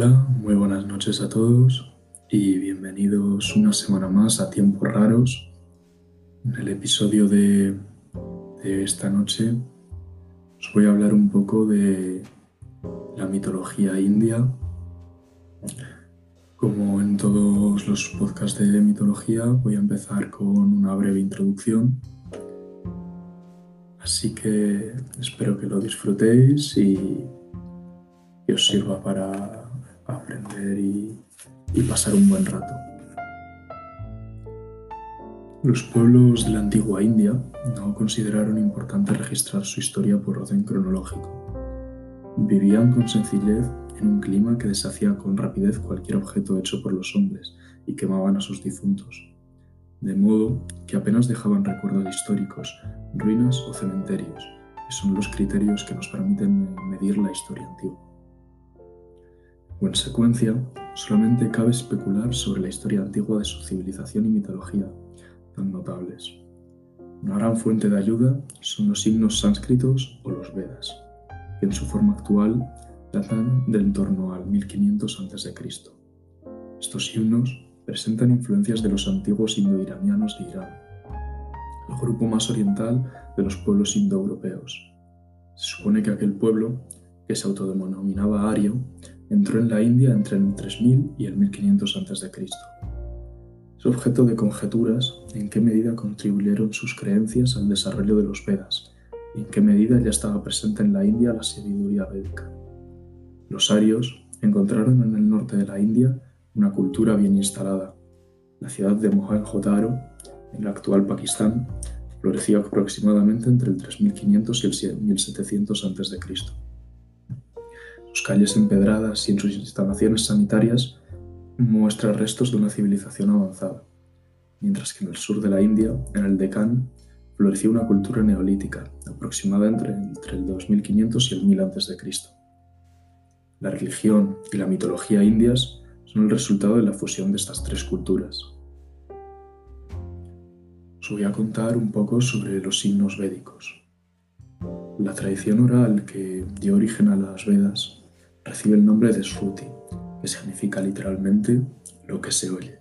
Hola, muy buenas noches a todos y bienvenidos una semana más a Tiempos Raros. En el episodio de, de esta noche os voy a hablar un poco de la mitología india. Como en todos los podcasts de mitología, voy a empezar con una breve introducción. Así que espero que lo disfrutéis y que os sirva para aprender y, pasar un buen rato. Los pueblos de la antigua India no consideraron importante registrar su historia por orden cronológico. Vivían con sencillez en un clima que deshacía con rapidez cualquier objeto hecho por los hombres y quemaban a sus difuntos, de modo que apenas dejaban recuerdos históricos, ruinas o cementerios, que son los criterios que nos permiten medir la historia antigua. O en secuencia, solamente cabe especular sobre la historia antigua de su civilización y mitología, notables. Una gran fuente de ayuda son los signos sánscritos o los Vedas, que en su forma actual datan del torno al 1500 a.C. Estos himnos presentan influencias de los antiguos indoiranianos de Irán, el grupo más oriental de los pueblos indoeuropeos. Se supone que aquel pueblo, que se autodenominaba Ario, entró en la India entre el 3000 y el 1500 a.C. Es objeto de conjeturas en qué medida contribuyeron sus creencias al desarrollo de los Vedas y en qué medida ya estaba presente en la India la sabiduría védica. Los arios encontraron en el norte de la India una cultura bien instalada. La ciudad de Mohenjo-Daro, en el actual Pakistán, floreció aproximadamente entre el 3500 y el 1700 a.C. Sus calles empedradas y en sus instalaciones sanitarias muestra restos de una civilización avanzada, mientras que en el sur de la India, en el Deccan, floreció una cultura neolítica, aproximada entre, el 2500 y el 1000 a.C. La religión y la mitología indias son el resultado de la fusión de estas tres culturas. Os voy a contar un poco sobre los signos védicos. La tradición oral que dio origen a las Vedas recibe el nombre de Shruti, que significa literalmente lo que se oye.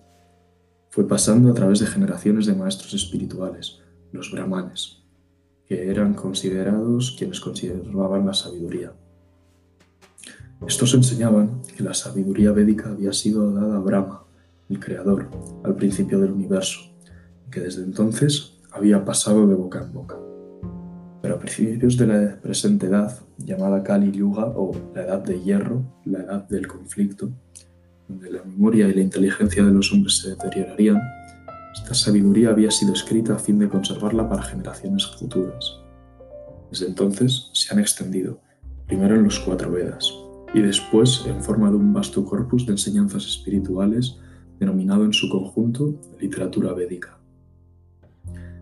Fue pasando a través de generaciones de maestros espirituales, los brahmanes, que eran considerados quienes conservaban la sabiduría. Estos enseñaban que la sabiduría védica había sido dada a Brahma, el creador, al principio del universo, y que desde entonces había pasado de boca en boca. Pero a principios de la presente edad, llamada Kali Yuga o la edad de hierro, la edad del conflicto, donde la memoria y la inteligencia de los hombres se deteriorarían, esta sabiduría había sido escrita a fin de conservarla para generaciones futuras. Desde entonces se han extendido, primero en los cuatro Vedas, y después en forma de un vasto corpus de enseñanzas espirituales denominado en su conjunto literatura védica.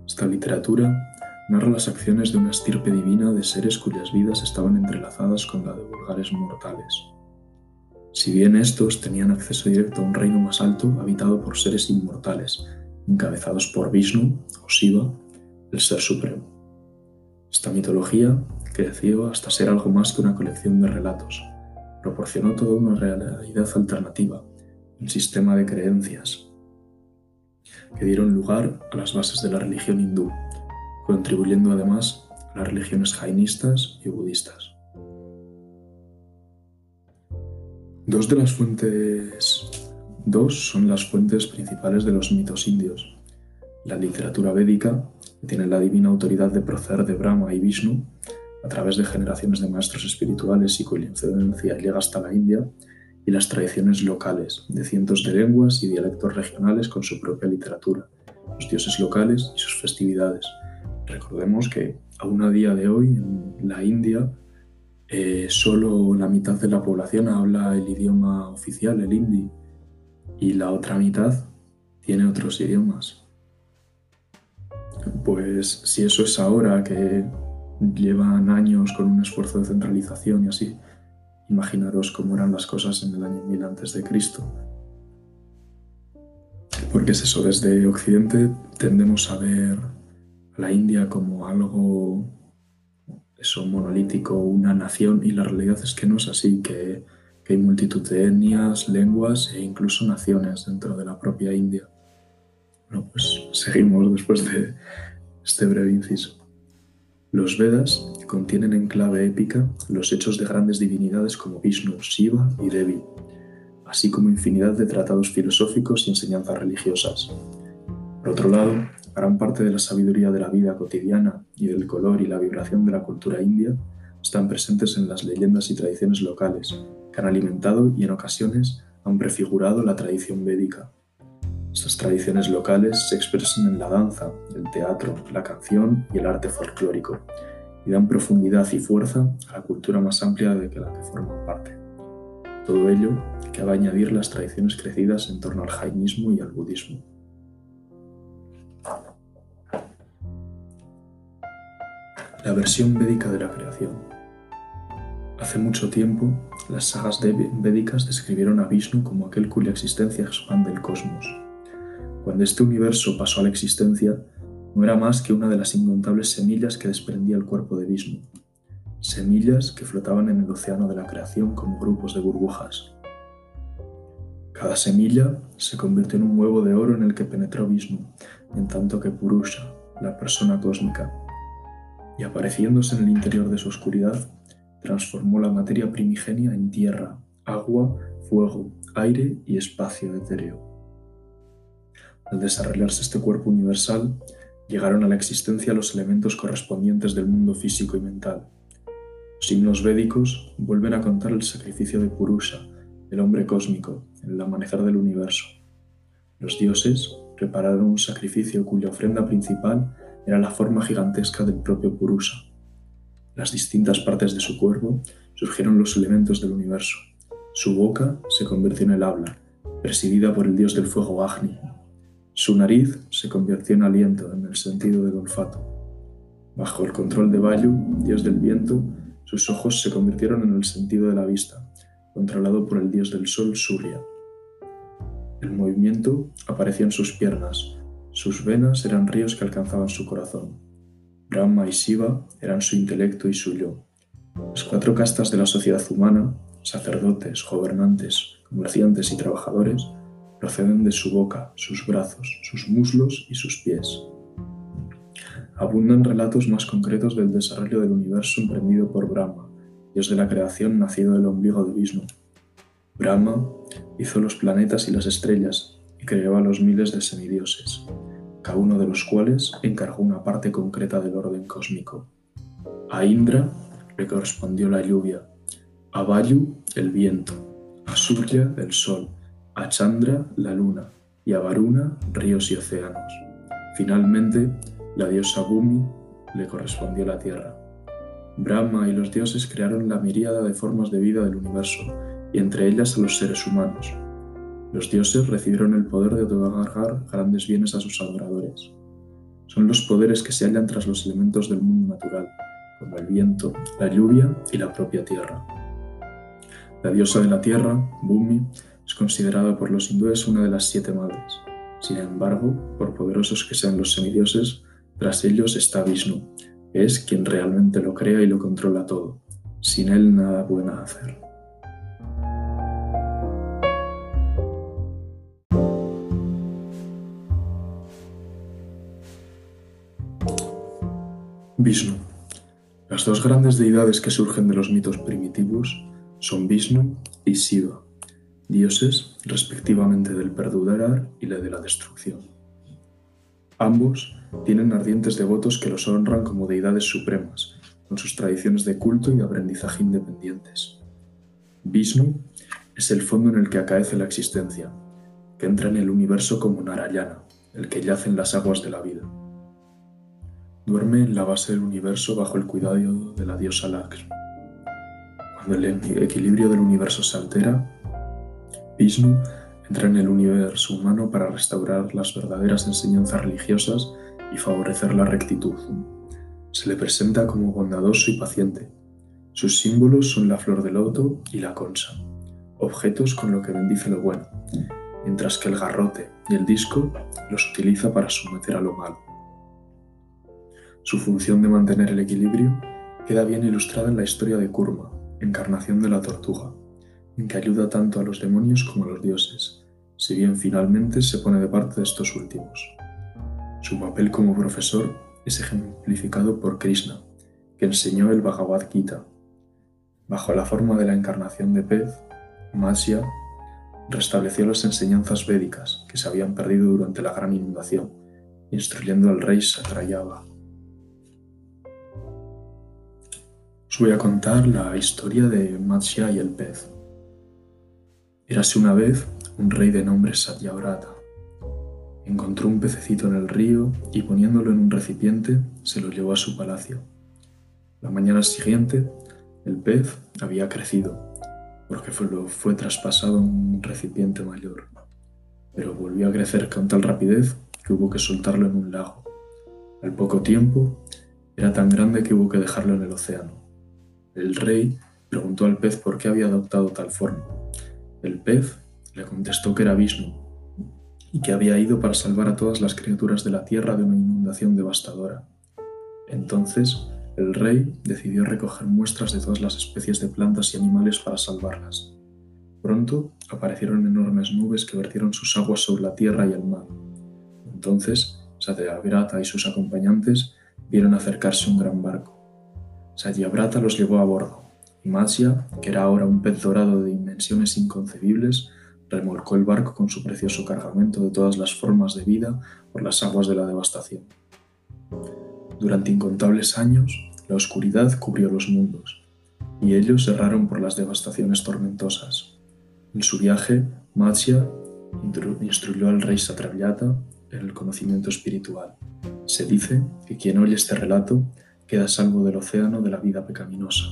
Esta literatura narra las acciones de una estirpe divina de seres cuyas vidas estaban entrelazadas con la de vulgares mortales. Si bien estos tenían acceso directo a un reino más alto habitado por seres inmortales, encabezados por Vishnu o Shiva, el Ser Supremo. Esta mitología creció hasta ser algo más que una colección de relatos. Proporcionó toda una realidad alternativa, un sistema de creencias, que dieron lugar a las bases de la religión hindú, contribuyendo además a las religiones jainistas y budistas. Dos de las fuentes, dos son las fuentes principales de los mitos indios. La literatura védica, que tiene la divina autoridad de proceder de Brahma y Vishnu, a través de generaciones de maestros espirituales y cuya influencia llega hasta la India, y las tradiciones locales, de cientos de lenguas y dialectos regionales con su propia literatura, los dioses locales y sus festividades, Recordemos que aún a día de hoy en la India eh, solo la mitad de la población habla el idioma oficial, el hindi, y la otra mitad tiene otros idiomas. Pues si eso es ahora que llevan años con un esfuerzo de centralización y así, imaginaros cómo eran las cosas en el año 1000 antes de Cristo. Porque es eso, desde Occidente tendemos a ver la India como algo eso monolítico, una nación, y la realidad es que no es así, que que hay multitud de etnias, lenguas e incluso naciones dentro de la propia India. Bueno, pues seguimos después de este breve inciso. Los Vedas contienen en clave épica los hechos de grandes divinidades como Vishnu, Shiva y Devi, así como infinidad de tratados filosóficos y enseñanzas religiosas. Por otro lado, gran parte de la sabiduría de la vida cotidiana y del color y la vibración de la cultura india están presentes en las leyendas y tradiciones locales, que han alimentado y en ocasiones han prefigurado la tradición védica. Estas tradiciones locales se expresan en la danza, el teatro, la canción y el arte folclórico, y dan profundidad y fuerza a la cultura más amplia de la que forman parte. Todo ello que a añadir las tradiciones crecidas en torno al jainismo y al budismo. La versión védica de la creación. Hace mucho tiempo, las sagas védicas describieron a Vishnu como aquel cuya existencia expande el cosmos. Cuando este universo pasó a la existencia, no era más que una de las incontables semillas que desprendía el cuerpo de Vishnu. Semillas que flotaban en el océano de la creación como grupos de burbujas. Cada semilla se convirtió en un huevo de oro en el que penetró Vishnu, en tanto que Purusha, la persona cósmica, y apareciéndose en el interior de su oscuridad, transformó la materia primigenia en tierra, agua, fuego, aire y espacio etéreo. Al desarrollarse este cuerpo universal, llegaron a la existencia los elementos correspondientes del mundo físico y mental. Los himnos védicos vuelven a contar el sacrificio de Purusha, el hombre cósmico, en el amanecer del universo. Los dioses prepararon un sacrificio cuya ofrenda principal era la forma gigantesca del propio Purusha, las distintas partes de su cuerpo surgieron los elementos del universo. Su boca se convirtió en el habla, presidida por el dios del fuego Agni. Su nariz se convirtió en aliento, en el sentido del olfato. Bajo el control de Vayu, dios del viento, sus ojos se convirtieron en el sentido de la vista, controlado por el dios del sol Surya. El movimiento apareció en sus piernas, sus venas eran ríos que alcanzaban su corazón. Brahma y Shiva eran su intelecto y su yo. Las cuatro castas de la sociedad humana, sacerdotes, gobernantes, comerciantes y trabajadores, proceden de su boca, sus brazos, sus muslos y sus pies. Abundan relatos más concretos del desarrollo del universo emprendido por Brahma, dios de la creación nacido del ombligo de Vishnu. Brahma hizo los planetas y las estrellas y creó a los miles de semidioses cada uno de los cuales encargó una parte concreta del orden cósmico. A Indra le correspondió la lluvia, a Vayu el viento, a Surya el sol, a Chandra la luna y a Varuna ríos y océanos. Finalmente, la diosa Bhumi le correspondió la tierra. Brahma y los dioses crearon la miríada de formas de vida del universo y entre ellas a los seres humanos, los dioses recibieron el poder de otorgar grandes bienes a sus adoradores. Son los poderes que se hallan tras los elementos del mundo natural, como el viento, la lluvia y la propia tierra. La diosa de la tierra, Bhumi, es considerada por los hindúes una de las siete madres. Sin embargo, por poderosos que sean los semidioses, tras ellos está Vishnu, que es quien realmente lo crea y lo controla todo. Sin él nada puede hacer. Vishnu. Las dos grandes deidades que surgen de los mitos primitivos son Vishnu y Shiva, dioses respectivamente del perdurar y la de la destrucción. Ambos tienen ardientes devotos que los honran como deidades supremas, con sus tradiciones de culto y aprendizaje independientes. Vishnu es el fondo en el que acaece la existencia, que entra en el universo como Narayana, el que yace en las aguas de la vida. Duerme en la base del universo bajo el cuidado de la diosa Lakshmi. Cuando el equilibrio del universo se altera, Vishnu entra en el universo humano para restaurar las verdaderas enseñanzas religiosas y favorecer la rectitud. Se le presenta como bondadoso y paciente. Sus símbolos son la flor de loto y la concha, objetos con lo que bendice lo bueno, mientras que el garrote y el disco los utiliza para someter a lo malo. Su función de mantener el equilibrio queda bien ilustrada en la historia de Kurma, encarnación de la tortuga, en que ayuda tanto a los demonios como a los dioses, si bien finalmente se pone de parte de estos últimos. Su papel como profesor es ejemplificado por Krishna, que enseñó el Bhagavad Gita. Bajo la forma de la encarnación de pez, Matsya restableció las enseñanzas védicas que se habían perdido durante la gran inundación, instruyendo al rey Satrayava. Os voy a contar la historia de Matsya y el pez. Érase una vez un rey de nombre Satyavrata. Encontró un pececito en el río y poniéndolo en un recipiente se lo llevó a su palacio. La mañana siguiente, el pez había crecido, porque fue, traspasado a un recipiente mayor, pero volvió a crecer con tal rapidez que hubo que soltarlo en un lago. Al poco tiempo, era tan grande que hubo que dejarlo en el océano. El rey preguntó al pez por qué había adoptado tal forma. El pez le contestó que era Vishnu y que había ido para salvar a todas las criaturas de la tierra de una inundación devastadora. Entonces, el rey decidió recoger muestras de todas las especies de plantas y animales para salvarlas. Pronto aparecieron enormes nubes que vertieron sus aguas sobre la tierra y el mar. Entonces, Satyavrata y sus acompañantes vieron acercarse un gran barco. Satyavrata los llevó a bordo, y Matsya, que era ahora un pez dorado de dimensiones inconcebibles, remolcó el barco con su precioso cargamento de todas las formas de vida por las aguas de la devastación. Durante incontables años, la oscuridad cubrió los mundos, y ellos erraron por las devastaciones tormentosas. En su viaje, Matsya instruyó al rey Satravyata en el conocimiento espiritual. Se dice que quien oye este relato queda salvo del océano de la vida pecaminosa.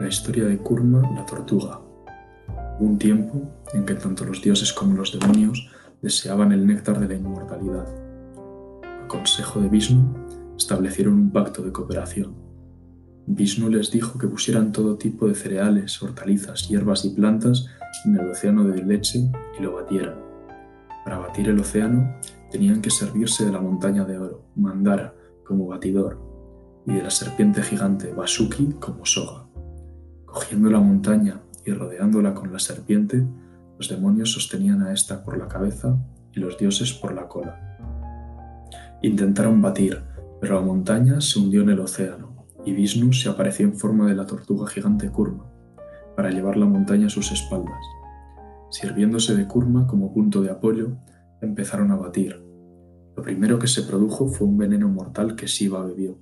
La historia de Kurma, la tortuga. Hubo un tiempo en que tanto los dioses como los demonios deseaban el néctar de la inmortalidad consejo de Vishnu, establecieron un pacto de cooperación. Vishnu les dijo que pusieran todo tipo de cereales, hortalizas, hierbas y plantas en el océano de leche y lo batieran. Para batir el océano tenían que servirse de la montaña de oro, Mandara, como batidor, y de la serpiente gigante Vasuki como soga. Cogiendo la montaña y rodeándola con la serpiente, los demonios sostenían a esta por la cabeza y los dioses por la cola. Intentaron batir, pero la montaña se hundió en el océano y Vishnu se apareció en forma de la tortuga gigante Kurma para llevar la montaña a sus espaldas. Sirviéndose de Kurma como punto de apoyo, empezaron a batir. Lo primero que se produjo fue un veneno mortal que Shiva bebió.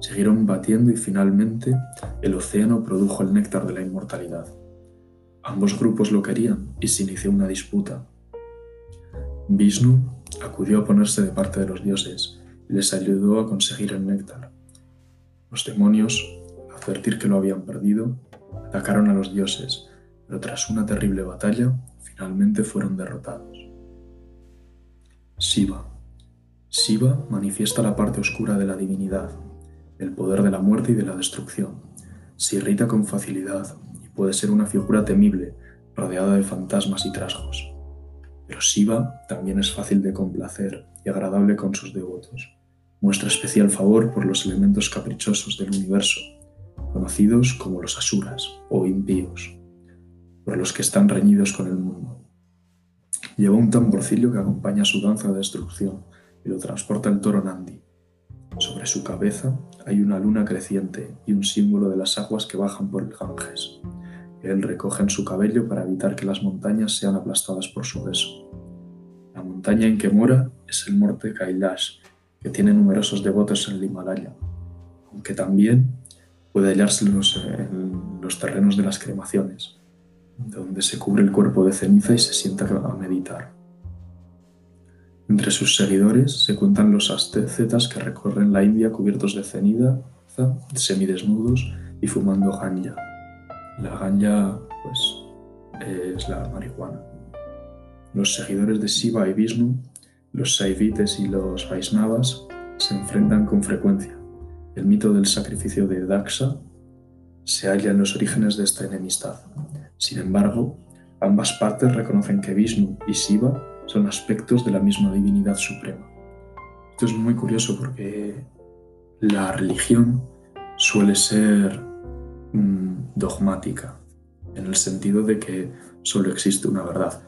Siguieron batiendo y finalmente el océano produjo el néctar de la inmortalidad. Ambos grupos lo querían y se inició una disputa. Vishnu acudió a ponerse de parte de los dioses y les ayudó a conseguir el néctar. Los demonios, al advertir que lo habían perdido, atacaron a los dioses, pero tras una terrible batalla, finalmente fueron derrotados. Shiva. Shiva manifiesta la parte oscura de la divinidad, el poder de la muerte y de la destrucción. Se irrita con facilidad y puede ser una figura temible, rodeada de fantasmas y trasgos. Pero Shiva también es fácil de complacer y agradable con sus devotos. Muestra especial favor por los elementos caprichosos del universo, conocidos como los asuras o impíos, por los que están reñidos con el mundo. Lleva un tamborcillo que acompaña su danza de destrucción lo transporta el toro Nandi. Sobre su cabeza hay una luna creciente y un símbolo de las aguas que bajan por el Ganges él recoge en su cabello para evitar que las montañas sean aplastadas por su peso. La montaña en que mora es el monte Kailash, que tiene numerosos devotos en el Himalaya, aunque también puede hallarse en los terrenos de las cremaciones, donde se cubre el cuerpo de ceniza y se sienta a meditar. Entre sus seguidores se cuentan los ascetas que recorren la India cubiertos de ceniza, semidesnudos y fumando ganja. La ganja, pues, es la marihuana. Los seguidores de Shiva y Vishnu, los Saivites y los Vaisnavas, se enfrentan con frecuencia. El mito del sacrificio de Daksha se halla en los orígenes de esta enemistad. Sin embargo, ambas partes reconocen que Vishnu y Shiva son aspectos de la misma divinidad suprema. Esto es muy curioso porque la religión suele ser dogmática, en el sentido de que solo existe una verdad.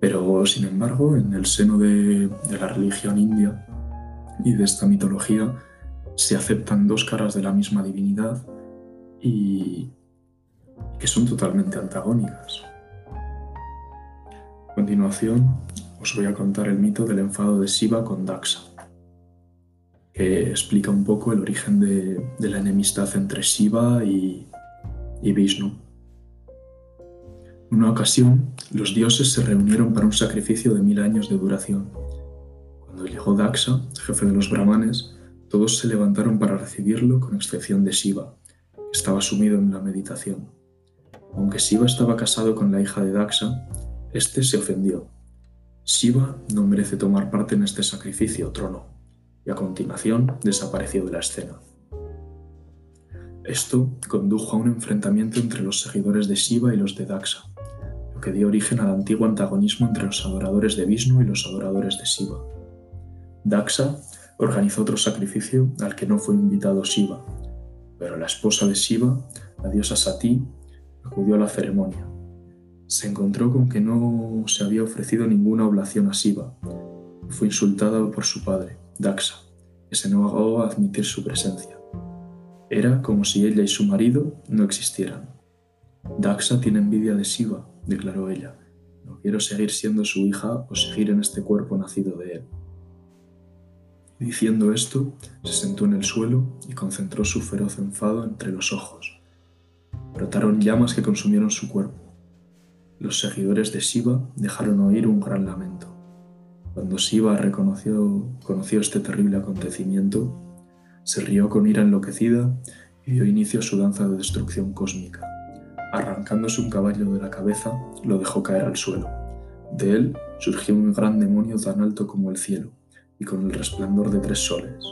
Pero, sin embargo, en el seno de, de la religión india y de esta mitología se aceptan dos caras de la misma divinidad y que son totalmente antagónicas. A continuación, os voy a contar el mito del enfado de Shiva con Daxa, que explica un poco el origen de, la enemistad entre Shiva y, y Vishnu. En una ocasión, los dioses se reunieron para un sacrificio de mil años de duración. Cuando llegó Daxa, jefe de los brahmanes, todos se levantaron para recibirlo con excepción de Shiva, que estaba sumido en la meditación. Aunque Shiva estaba casado con la hija de Daxa, este se ofendió Shiva no merece tomar parte en este sacrificio, trono, y a continuación desapareció de la escena. Esto condujo a un enfrentamiento entre los seguidores de Shiva y los de Daxa, lo que dio origen al antiguo antagonismo entre los adoradores de Vishnu y los adoradores de Shiva. Daxa organizó otro sacrificio al que no fue invitado Shiva, pero la esposa de Shiva, la diosa Sati, acudió a la ceremonia se encontró con que no se había ofrecido ninguna oblación a Siva. Fue insultada por su padre, Daxa, que se negó a admitir su presencia. Era como si ella y su marido no existieran. Daxa tiene envidia de Siva, declaró ella. No quiero seguir siendo su hija o seguir en este cuerpo nacido de él. Diciendo esto, se sentó en el suelo y concentró su feroz enfado entre los ojos. Brotaron llamas que consumieron su cuerpo los seguidores de Shiva dejaron oír un gran lamento. Cuando Shiva reconoció, conoció este terrible acontecimiento, se rió con ira enloquecida y dio inicio a su danza de destrucción cósmica. Arrancándose un caballo de la cabeza, lo dejó caer al suelo. De él surgió un gran demonio tan alto como el cielo y con el resplandor de tres soles.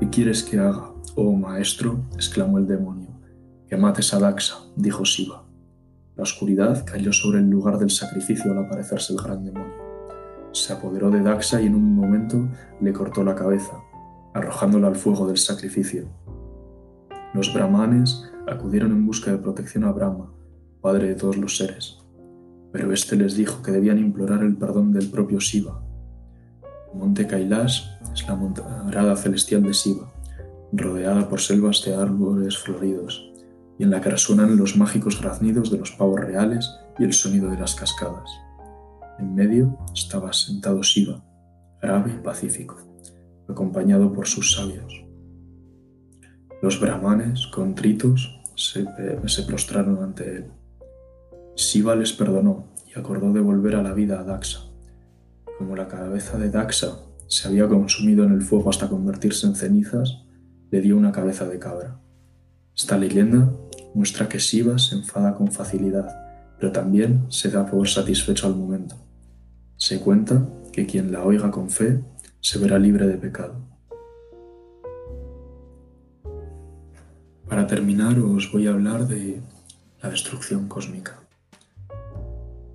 ¿Qué quieres que haga, oh maestro? exclamó el demonio. Que mates a Daxa, dijo Shiva. La oscuridad cayó sobre el lugar del sacrificio al aparecerse el gran demonio. Se apoderó de Daxa y en un momento le cortó la cabeza, arrojándola al fuego del sacrificio. Los brahmanes acudieron en busca de protección a Brahma, padre de todos los seres, pero éste les dijo que debían implorar el perdón del propio Shiva. El monte Kailash es la morada celestial de Shiva, rodeada por selvas de árboles floridos y en la que resuenan los mágicos graznidos de los pavos reales y el sonido de las cascadas. En medio estaba sentado Shiva, grave y pacífico, acompañado por sus sabios. Los brahmanes, contritos, se, eh, se prostraron ante él. Shiva les perdonó y acordó devolver a la vida a Daxa. Como la cabeza de Daxa se había consumido en el fuego hasta convertirse en cenizas, le dio una cabeza de cabra. Esta leyenda muestra que Shiva se enfada con facilidad, pero también se da por satisfecho al momento. Se cuenta que quien la oiga con fe se verá libre de pecado. Para terminar os voy a hablar de la destrucción cósmica.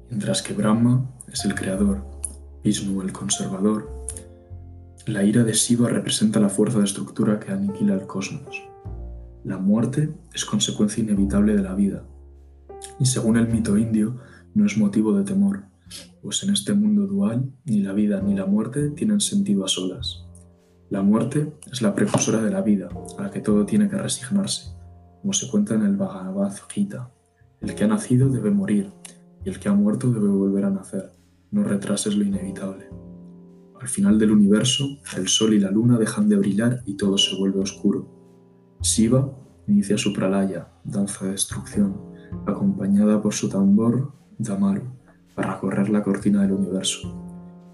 Mientras que Brahma es el creador, Vishnu el conservador, la ira de Shiva representa la fuerza de estructura que aniquila el cosmos. La muerte es consecuencia inevitable de la vida, y según el mito indio, no es motivo de temor, pues en este mundo dual ni la vida ni la muerte tienen sentido a solas. La muerte es la precursora de la vida, a la que todo tiene que resignarse, como se cuenta en el Bhagavad Gita. El que ha nacido debe morir, y el que ha muerto debe volver a nacer. No retrases lo inevitable. Al final del universo, el sol y la luna dejan de brillar y todo se vuelve oscuro Shiva inicia su pralaya, danza de destrucción, acompañada por su tambor Damaru, para correr la cortina del universo.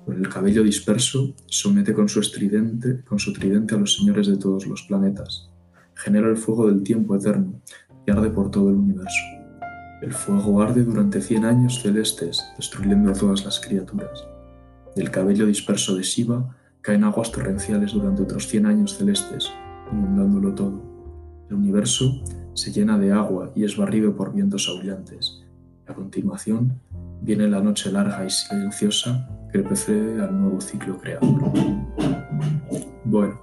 Con el cabello disperso, somete con su, estridente, con su tridente a los señores de todos los planetas. Genera el fuego del tiempo eterno y arde por todo el universo. El fuego arde durante cien años celestes, destruyendo a todas las criaturas. Del cabello disperso de Shiva caen aguas torrenciales durante otros cien años celestes, inundándolo todo. El universo se llena de agua y es barrido por vientos aullantes. A continuación, viene la noche larga y silenciosa que precede al nuevo ciclo creador. Bueno,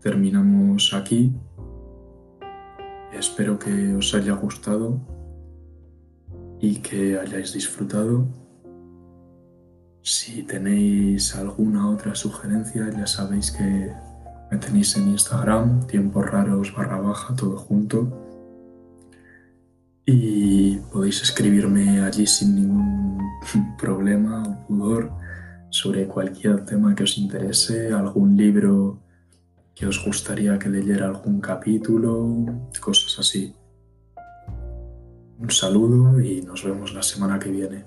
terminamos aquí. Espero que os haya gustado y que hayáis disfrutado. Si tenéis alguna otra sugerencia, ya sabéis que me tenéis en Instagram, tiempos raros barra baja, todo junto. Y podéis escribirme allí sin ningún problema o pudor sobre cualquier tema que os interese, algún libro que os gustaría que leyera algún capítulo, cosas así. Un saludo y nos vemos la semana que viene.